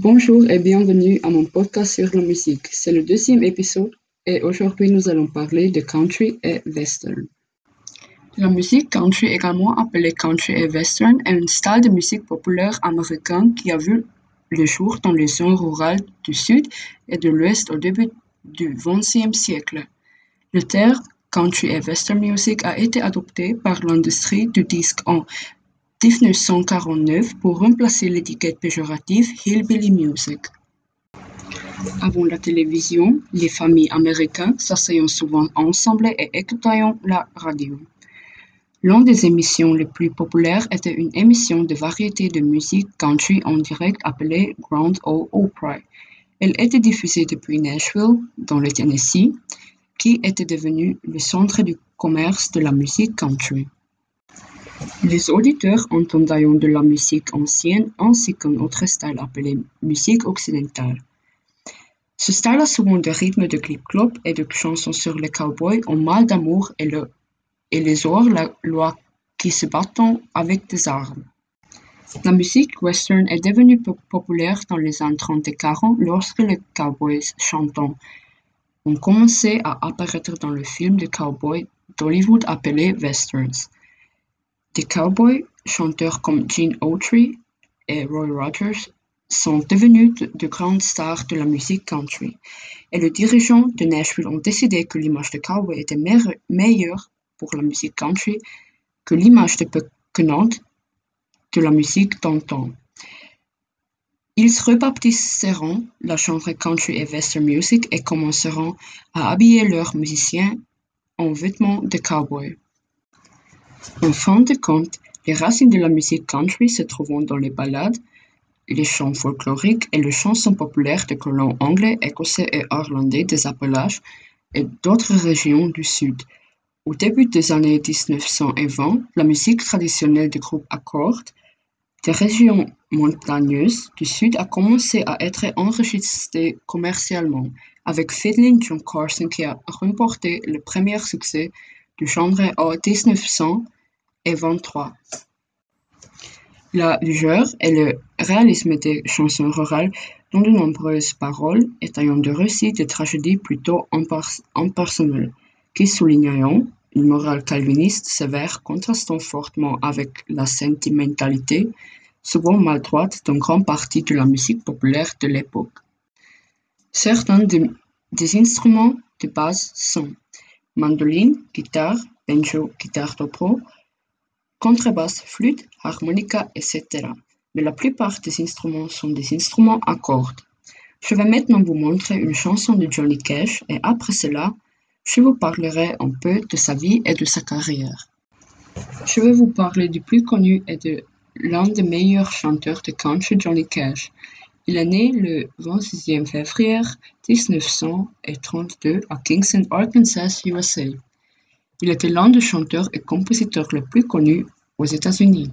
Bonjour et bienvenue à mon podcast sur la musique. C'est le deuxième épisode et aujourd'hui nous allons parler de country et western. La musique country, également appelée country et western, est un style de musique populaire américain qui a vu le jour dans les zones rurales du sud et de l'ouest au début du XXe siècle. Le terme country et western music a été adopté par l'industrie du disque en 1949 pour remplacer l'étiquette péjorative hillbilly music. Avant la télévision, les familles américaines s'asseyaient souvent ensemble et écoutaient la radio. L'une des émissions les plus populaires était une émission de variété de musique country en direct appelée Grand Ole Opry. Elle était diffusée depuis Nashville, dans le Tennessee, qui était devenu le centre du commerce de la musique country. Les auditeurs entendaient de la musique ancienne ainsi qu'un autre style appelé musique occidentale. Ce style a souvent des rythmes de clip-clop et de chansons sur les cowboys en mal d'amour et, le, et les hors-la-loi qui se battent avec des armes. La musique western est devenue populaire dans les années 30 et 40 lorsque les cowboys chantants ont commencé à apparaître dans le film de cowboys d'Hollywood appelé westerns. Des cowboys chanteurs comme Gene Autry et Roy Rogers sont devenus de, grandes stars de la musique country, et les dirigeants de Nashville ont décidé que l'image de cowboy était meilleure pour la musique country que l'image de Nantes de la musique d'antan. Ils rebaptiseront la genre country et western music et commenceront à habiller leurs musiciens en vêtements de cowboy. En fin de compte, les racines de la musique country se trouvent dans les ballades, les chants folkloriques et les chansons populaires des colons anglais, écossais et irlandais des Appalaches et d'autres régions du Sud. Au début des années 1920, la musique traditionnelle du groupe Accord des régions montagneuses du Sud a commencé à être enregistrée commercialement, avec Fiddlin' John Carson qui a remporté le premier succès du genre en 1923. La lueur et le réalisme des chansons rurales dont de nombreuses paroles étaient de récits de tragédies plutôt impersonnelles, qui soulignent une morale calviniste sévère contrastant fortement avec la sentimentalité, souvent maladroite d'une grande partie de la musique populaire de l'époque. Certains des instruments de base sont mandoline, guitare, banjo, guitare dobro, contrebasse, flûte, harmonica, etc. Mais la plupart des instruments sont des instruments à cordes. Je vais maintenant vous montrer une chanson de Johnny Cash et après cela, je vous parlerai un peu de sa vie et de sa carrière. Je vais vous parler du plus connu et de l'un des meilleurs chanteurs de country Johnny Cash. Il est né le 26 février 1932 à Kingston, Arkansas, USA. Il était l'un des chanteurs et compositeurs les plus connus aux États-Unis.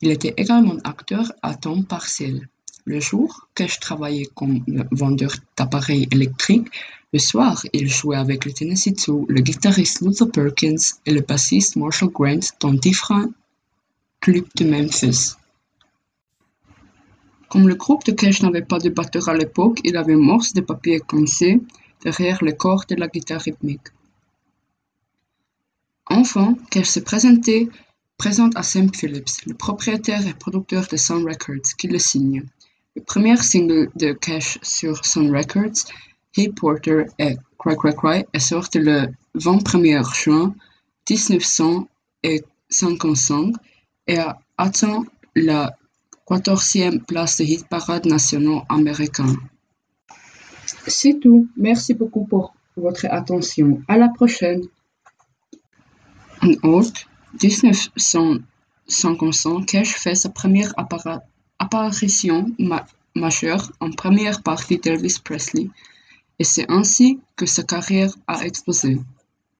Il était également acteur à temps partiel. Le jour, Cash travaillait comme vendeur d'appareils électriques. Le soir, il jouait avec le Tennessee Two, le guitariste Luther Perkins et le bassiste Marshall Grant dans différents clubs de Memphis. Comme le groupe de Cash n'avait pas de batteur à l'époque, il avait morse de papier coincée derrière le corps de la guitare rythmique. Enfin, Cash se présente à Sam Phillips, le propriétaire et producteur de Sun Records, qui le signe. Le premier single de Cash sur Sun Records, Hey Porter et Cry Cry Cry, est sorti le 21 juin 1955 et a atteint la quatorzième place des hit parade nationaux américains. C'est tout. Merci beaucoup pour votre attention. À la prochaine. En août 1955, Cash fait sa première apparition majeure en première partie d'Elvis Presley, et c'est ainsi que sa carrière a explosé.